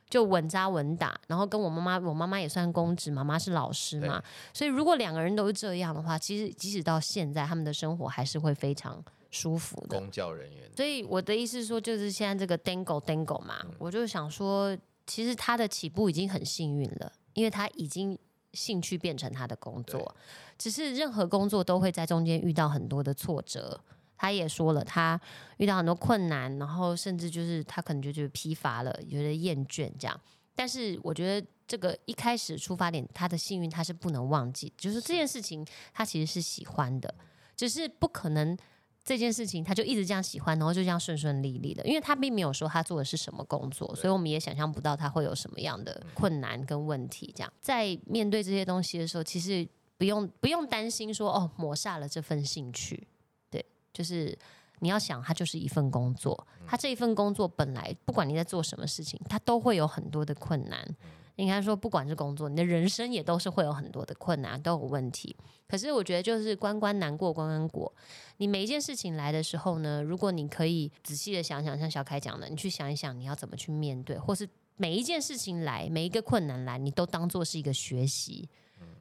就稳扎稳打，然后跟我妈妈，我妈妈也算公职，妈妈是老师嘛，所以如果两个人都是这样的话，其实即使到现在，他们的生活还是会非常舒服的。公教人员，所以我的意思是说，就是现在这个 Dango Dango 嘛，嗯我就想说，其实他的起步已经很幸运了，因为他已经兴趣变成他的工作，只是任何工作都会在中间遇到很多的挫折。他也说了，他遇到很多困难，然后甚至就是他可能就觉得疲乏了，觉得厌倦这样。但是我觉得这个一开始出发点，他的幸运他是不能忘记，就是这件事情他其实是喜欢的，只是不可能这件事情他就一直这样喜欢，然后就这样顺顺利利的，因为他并没有说他做的是什么工作，所以我们也想象不到他会有什么样的困难跟问题。这样在面对这些东西的时候，其实不用不用担心说哦抹煞了这份兴趣，对，就是。你要想，它就是一份工作，它这一份工作本来不管你在做什么事情，它都会有很多的困难。应该说，不管是工作，你的人生也都是会有很多的困难，都有问题。可是我觉得，就是关关难过关关过。你每一件事情来的时候呢，如果你可以仔细的想想，像小凯讲的，你去想一想你要怎么去面对，或是每一件事情来，每一个困难来，你都当做是一个学习。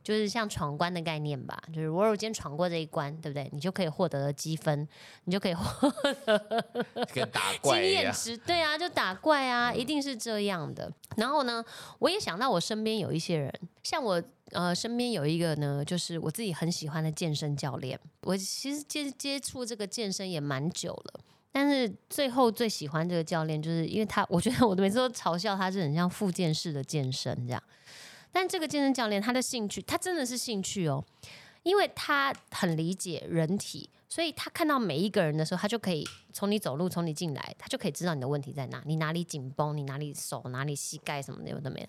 就是像闯关的概念吧，就是我有今天闯过这一关，对不对？你就可以获得积分，你就可以获跟打怪经。验值，对啊，就打怪啊，一定是这样的。然后呢，我也想到我身边有一些人，像我呃身边有一个呢，就是我自己很喜欢的健身教练。我其实接接触这个健身也蛮久了。但是最后最喜欢这个教练，就是因为他，我觉得我每次都嘲笑他是很像复健式的健身这样。但这个健身教练他的兴趣，他真的是兴趣哦，因为他很理解人体，所以他看到每一个人的时候，他就可以从你走路，从你进来，他就可以知道你的问题在哪，你哪里紧绷，你哪里手，哪里膝盖什么的有的没的。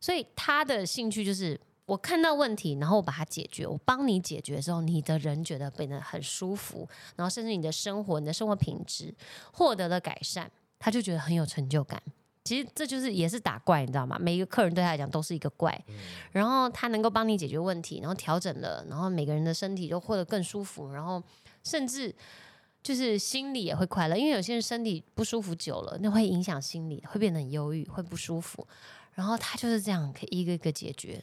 所以他的兴趣就是我看到问题，然后我把它解决，我帮你解决的时候，你的人觉得变得很舒服，然后甚至你的生活、你的生活品质获得了改善，他就觉得很有成就感。其实这就是也是打怪，你知道吗？每一个客人对他来讲都是一个怪，然后他能够帮你解决问题，然后调整了，然后每个人的身体就获得更舒服，然后甚至就是心里也会快乐，因为有些人身体不舒服久了，那会影响心理，会变得很忧郁，会不舒服。然后他就是这样，可以一个一个解决。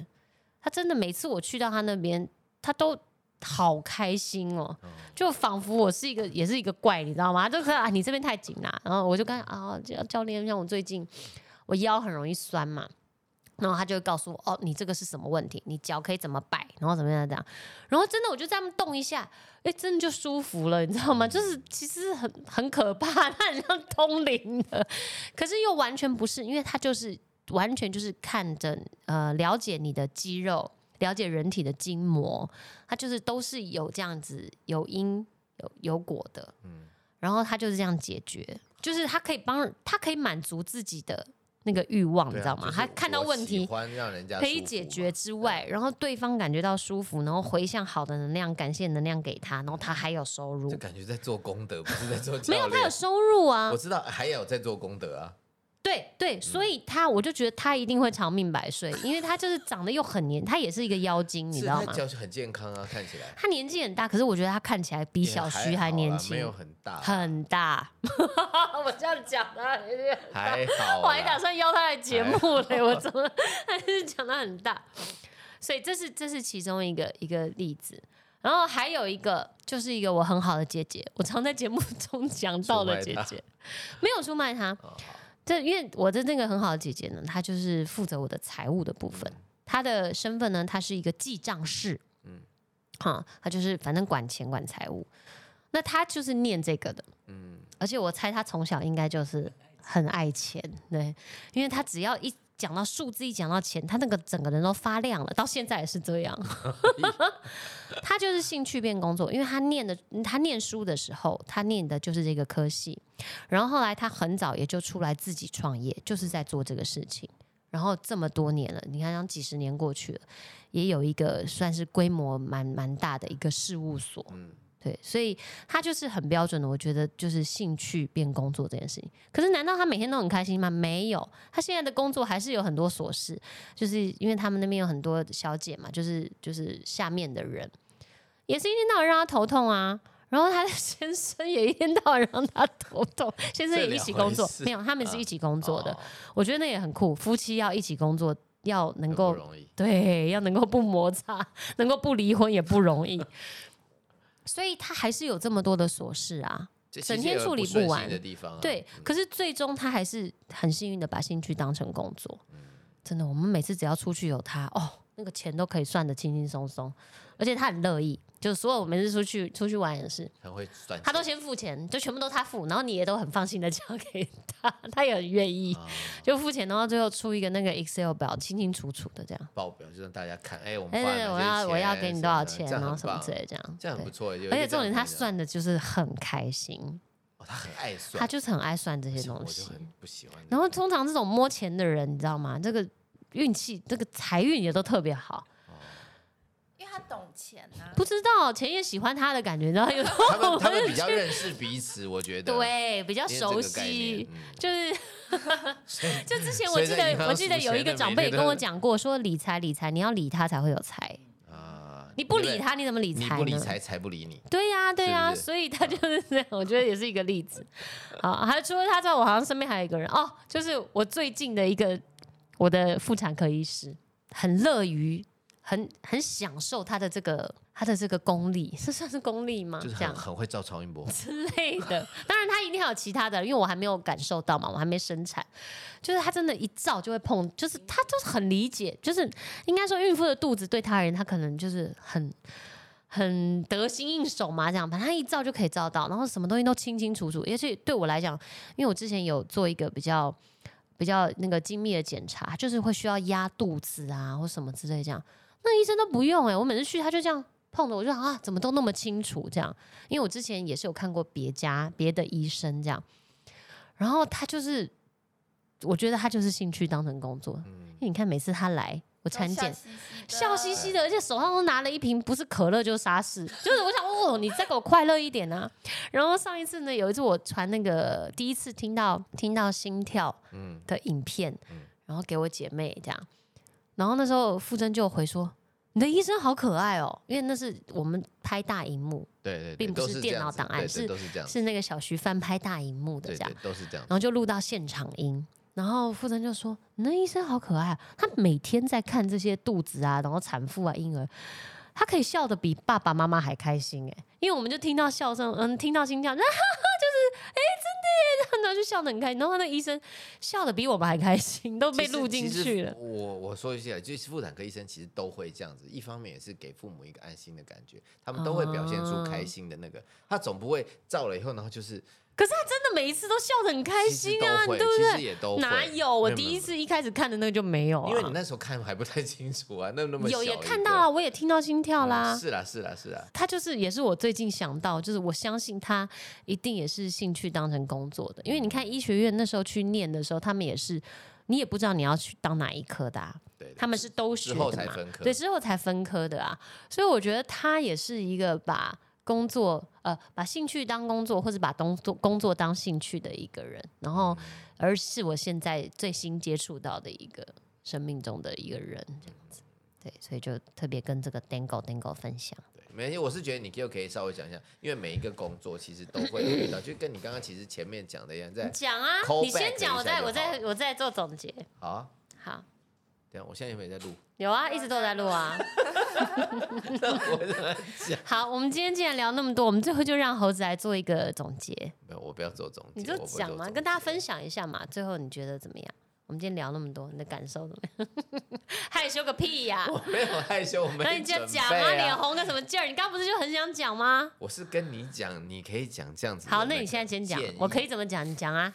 他真的每次我去到他那边，他都好开心哦，就仿佛我是一个也是一个怪，你知道吗？就是啊，你这边太紧啦。然后我就跟啊，教教练，像我最近我腰很容易酸嘛，然后他就会告诉我，哦，你这个是什么问题？你脚可以怎么摆，然后怎么样这样。然后真的我就这样动一下，哎，真的就舒服了，你知道吗？就是其实很很可怕，它很像通灵的，可是又完全不是，因为它就是完全就是看着呃了解你的肌肉，了解人体的筋膜，它就是都是有这样子有因有有果的，嗯然后他就是这样解决，就是他可以帮他可以满足自己的那个欲望，你知道吗？他看到问题。欢让人家可以解决之外，然后对方感觉到舒服，然后回向好的能量、感谢能量给他，然后他还有收入就，感觉在做功德，不是在做 [LAUGHS] 没有。他有收入啊我，知道还有在做功德啊，对对，所以他我就觉得他一定会长命百岁，因为他就是长得又很年，他也是一个妖精，你知道吗？他脚很健康啊，看起来他年纪很大，可是我觉得他看起来比小徐还年轻，没有很大，很大。[LAUGHS] 我这样讲他还好。[LAUGHS] 我还打算邀他来节目嘞，我怎么还是讲他很大？所以这是这是其中一个一个例子。然后还有一个就是一个我很好的姐姐，我常在节目中 [LAUGHS] 讲到的姐姐，没有出卖她。哦好这因为我的那个很好的姐姐呢，她就是负责我的财务的部分。她的身份呢，她是一个记账士，嗯嗯，哈，她就是反正管钱管财务。那她就是念这个的，嗯，而且我猜她从小应该就是很爱钱，对，因为她只要一讲到数字，一讲到钱，他那个整个人都发亮了，到现在也是这样。[LAUGHS] 他就是兴趣变工作，因为他念的，他念书的时候，他念的就是这个科系，然后后来他很早也就出来自己创业，就是在做这个事情。然后这么多年了，你看，像几十年过去了，也有一个算是规模蛮蛮大的一个事务所。嗯对，所以他就是很标准的，我觉得就是兴趣变工作这件事情。可是难道他每天都很开心吗？没有，他现在的工作还是有很多琐事，就是因为他们那边有很多小姐嘛，就是就是下面的人，也是一天到晚让他头痛啊。然后他的 [LAUGHS] 先生也一天到晚让他头痛，先生也一起工作没有，他们是一起工作的。哦我觉得那也很酷，夫妻要一起工作，要能够。对，要能够不摩擦，[LAUGHS] 能够不离婚也不容易。[LAUGHS] 所以他还是有这么多的琐事啊，整天处理不完的地方啊。对。可是最终他还是很幸运的把兴趣当成工作。真的，我们每次只要出去有他，哦，那个钱都可以算得轻轻松松，而且他很乐意，就所有我每次出去出去玩也是，很会算钱。他都先付钱，就全部都他付，然后你也都很放心的交给他，他也很愿意，啊就付钱，然后最后出一个那个 Excel 表，清清楚楚的这样。报表，就让大家看，哎，我们哎，花对，了哪些我要我要给你多少钱，然后什么之类这样，对这样很不错。而且这重点他算的就是很开心，哦，他很爱算，他就是很爱算这些东西。然后通常这种摸钱的人，你知道吗？这个运气、这个财运也都特别好。他懂钱啊。不知道钱也喜欢他的感觉，然后 [LAUGHS] 有时他们他们比较认识彼此，我觉得。[LAUGHS] 对比较熟悉，嗯就是 [LAUGHS] 就之前我记得我记得有一个长辈也跟我讲过，说理财理财你要理他才会有财，啊，你不理他你怎么理财你？不理财，财不理你。对呀、对呀、是是所以他就是这样，我觉得也是一个例子。好，还除了他之外，我好像身边还有一个人哦，就是我最近的一个我的妇产科医师，很乐于。很很享受他的这个他的这个功力，[LAUGHS] 这算是功力吗？就是这样很很会照超音波，之类的。当然，他一定还有其他的，因为我还没有感受到嘛，我还没生产。就是他真的，一照就会碰，就是他就是很理解，就是应该说孕妇的肚子对他而言，他可能就是很很得心应手嘛，这样，反正他一照就可以照到，然后什么东西都清清楚楚。而且对我来讲，因为我之前有做一个比较比较那个精密的检查，就是会需要压肚子啊或什么之类这样，那医生都不用哎、我每次去他就这样碰的我就啊，怎么都那么清楚这样？因为我之前也是有看过别家别的医生这样，然后他就是，我觉得他就是兴趣当成工作，嗯因为你看每次他来我产检。笑嘻嘻嘻的，而且手上都拿了一瓶不是可乐就是沙士，就是我想哦，你再给我快乐一点啊！然后上一次呢，有一次我传那个第一次听到听到心跳嗯，的影片嗯，然后给我姐妹这样，然后那时候傅真就回说：“你的医生好可爱哦，因为那是我们拍大荧幕，对对对，并不是电脑档案是都是那个小徐翻拍大荧幕的对这样对。”都是这样。然后就录到现场音。然后傅真就说：“你的医生好可爱、啊，他每天在看这些肚子啊，然后产妇啊、婴儿，他可以笑得比爸爸妈妈还开心哎、因为我们就听到笑声，嗯，听到心跳，[LAUGHS] 就是哎、然后就笑得很开心。然后那个医生笑得比我们还开心，都被录进去了。我我说一下，就是妇产科医生其实都会这样子，一方面也是给父母一个安心的感觉，他们都会表现出开心的那个，他总不会照了以后，然后就是可是他真的每一次都笑得很开心啊，对不对？也都。哪有？我第一次一开始看的那个就没有、啊，因为你那时候看还不太清楚啊，那那么有也看到了，我也听到心跳嗯啦。是啦是啦是啦，他就是也是我最近想到，就是我相信他一定也是兴趣当成工作的，因为你看医学院那时候去念的时候，他们也是你也不知道你要去当哪一科的、啊，对，他们是都学对，之后才分科的啊，所以我觉得他也是一个把工作呃把兴趣当工作，或者把工作工作当兴趣的一个人，然后嗯。而是我现在最新接触到的一个生命中的一个人，这样子，对，所以就特别跟这个 Dango Dango 分享。对，没关系，我是觉得你就可以稍微讲一下，因为每一个工作其实都会遇到，[LAUGHS] 就跟你刚刚其实前面讲的一样，在讲啊你先讲，我再我再我再做总结。好啊，好，等一下我现在有没有在录？[LAUGHS] 有啊，一直都有在录啊。[LAUGHS] 我怎么讲？[LAUGHS] 好，我们今天既然聊那么多，我们最后就让猴子来做一个总结。没有，我不要做总结，你就讲嘛，跟大家分享一下嘛。最后你觉得怎么样？我们今天聊那么多，你的感受怎么样？害羞个屁呀、我没有害羞，我没那你就准讲备啊脸红个什么劲儿？你刚刚不是就很想讲吗？我是跟你讲，你可以讲这样子好，那你现在先讲，我可以怎么讲？你讲啊，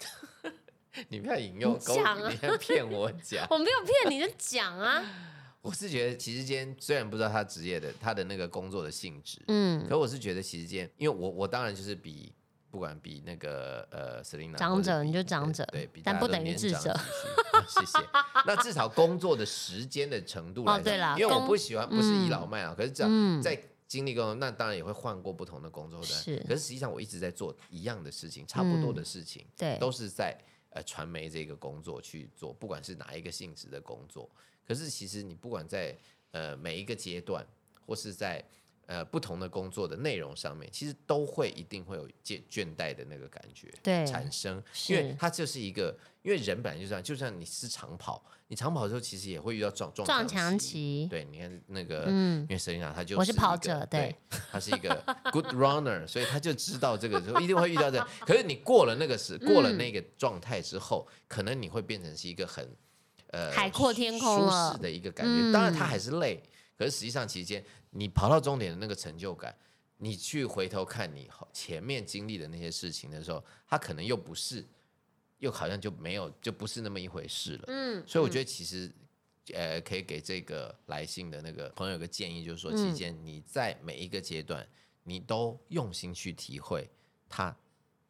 你不要引诱讲啊你不要骗我讲。[LAUGHS] 我没有骗你，就讲啊。[LAUGHS] 我是觉得，其实今天虽然不知道他职业的他的那个工作的性质，嗯，可我是觉得，其实今天，因为我我当然就是比不管比那个呃 Selina 长者你就或者比长者对，比但不等于智者 [LAUGHS] 谢谢。那至少工作的时间的程度来讲，哦对啦因为我不喜欢不是倚嗯老卖老，可是这样嗯在经历过那当然也会换过不同的工作的。是可是实际上我一直在做一样的事情，差不多的事情，对，都是在呃传媒这个工作去做，不管是哪一个性质的工作。可是其实你不管在呃每一个阶段，或是在呃不同的工作的内容上面，其实都会一定会有倦倦怠的那个感觉对产生，因为它就是一个，因为人本来就这样，就算你是长跑，你长跑的时候其实也会遇到撞撞撞墙期，对，你看那个，嗯因为 Selina 她就我是跑者对对，她是一个 good runner，所以他就知道这个时候一定会遇到这个。可是你过了那个时，过了嗯那个状态之后，可能你会变成是一个很呃海阔天空舒了适的一个感觉。嗯当然，他还是累，可是实际上期间你跑到终点的那个成就感。你去回头看你前面经历的那些事情的时候，它可能又不是，又好像就没有，就不是那么一回事了。嗯，所以我觉得其实，呃，可以给这个来信的那个朋友一个建议，就是说，期间你在每一个阶段，你都用心去体会他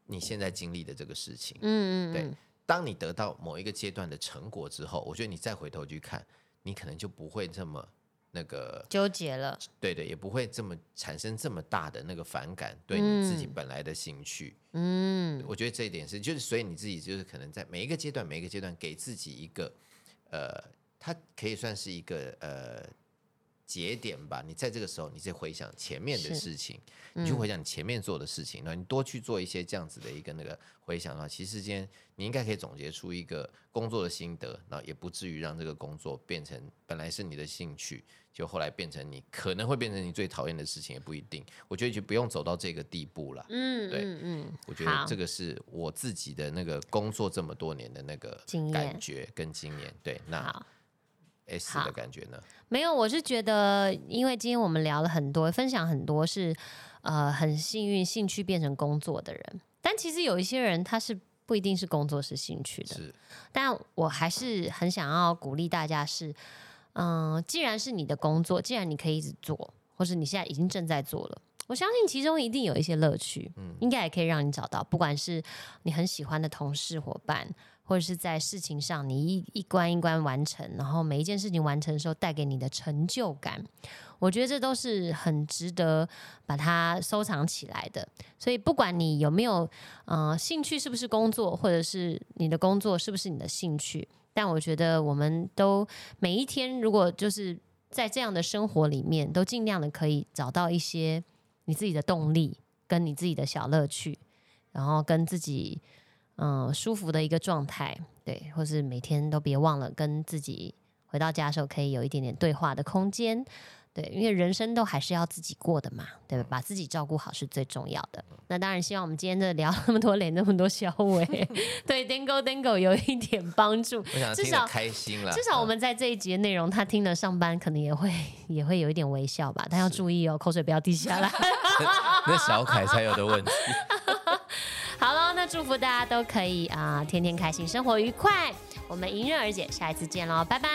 你现在经历的这个事情。对嗯嗯对，当你得到某一个阶段的成果之后，我觉得你再回头去看，你可能就不会这么那个，纠结了，对对，也不会这么产生这么大的那个反感，对你自己嗯。本来的兴趣。嗯，我觉得这一点是，就是所以你自己就是可能在每一个阶段，每一个阶段给自己一个，呃，它可以算是一个呃节点吧。你在这个时候，你再回想前面的事情，你就回想你前面做的事情，然后你多去做一些这样子的一个那个回想的话，其实间你应该可以总结出一个工作的心得，然后也不至于让这个工作变成本来是你的兴趣。就后来变成你可能会变成你最讨厌的事情，也不一定。我觉得就不用走到这个地步了。嗯对嗯嗯，我觉得这个是我自己的那个工作这么多年的那个感觉跟经验。对，那好。S 好的感觉呢？没有，我是觉得，因为今天我们聊了很多，分享很多是呃很幸运兴趣变成工作的人，但其实有一些人他是不一定是工作是兴趣的，是但我还是很想要鼓励大家是，嗯、既然是你的工作，既然你可以一直做，或是你现在已经正在做了。我相信其中一定有一些乐趣，嗯应该也可以让你找到，不管是你很喜欢的同事伙伴，或者是在事情上你一一关一关完成，然后每一件事情完成的时候带给你的成就感，我觉得这都是很值得把它收藏起来的。所以不管你有没有呃兴趣，是不是工作，或者是你的工作是不是你的兴趣，但我觉得我们都每一天如果就是在这样的生活里面，都尽量的可以找到一些。你自己的动力，跟你自己的小乐趣，然后跟自己嗯舒服的一个状态，对，或是每天都别忘了跟自己回到家的时候可以有一点点对话的空间。对，因为人生都还是要自己过的嘛，对吧？把自己照顾好是最重要的。那当然，希望我们今天的聊 [LAUGHS] 那么多脸，那么多小尾，[LAUGHS] 对 Dango Dango 有一点帮助。至少开心了。至少我们在这一集的内容，他听了上班可能也会也会有一点微笑吧。但要注意哦，口水不要滴下来。[LAUGHS] 那小凯才有的问题。祝福大家都可以啊，天天开心，生活愉快。我们迎刃而解，下一次见喽，拜拜。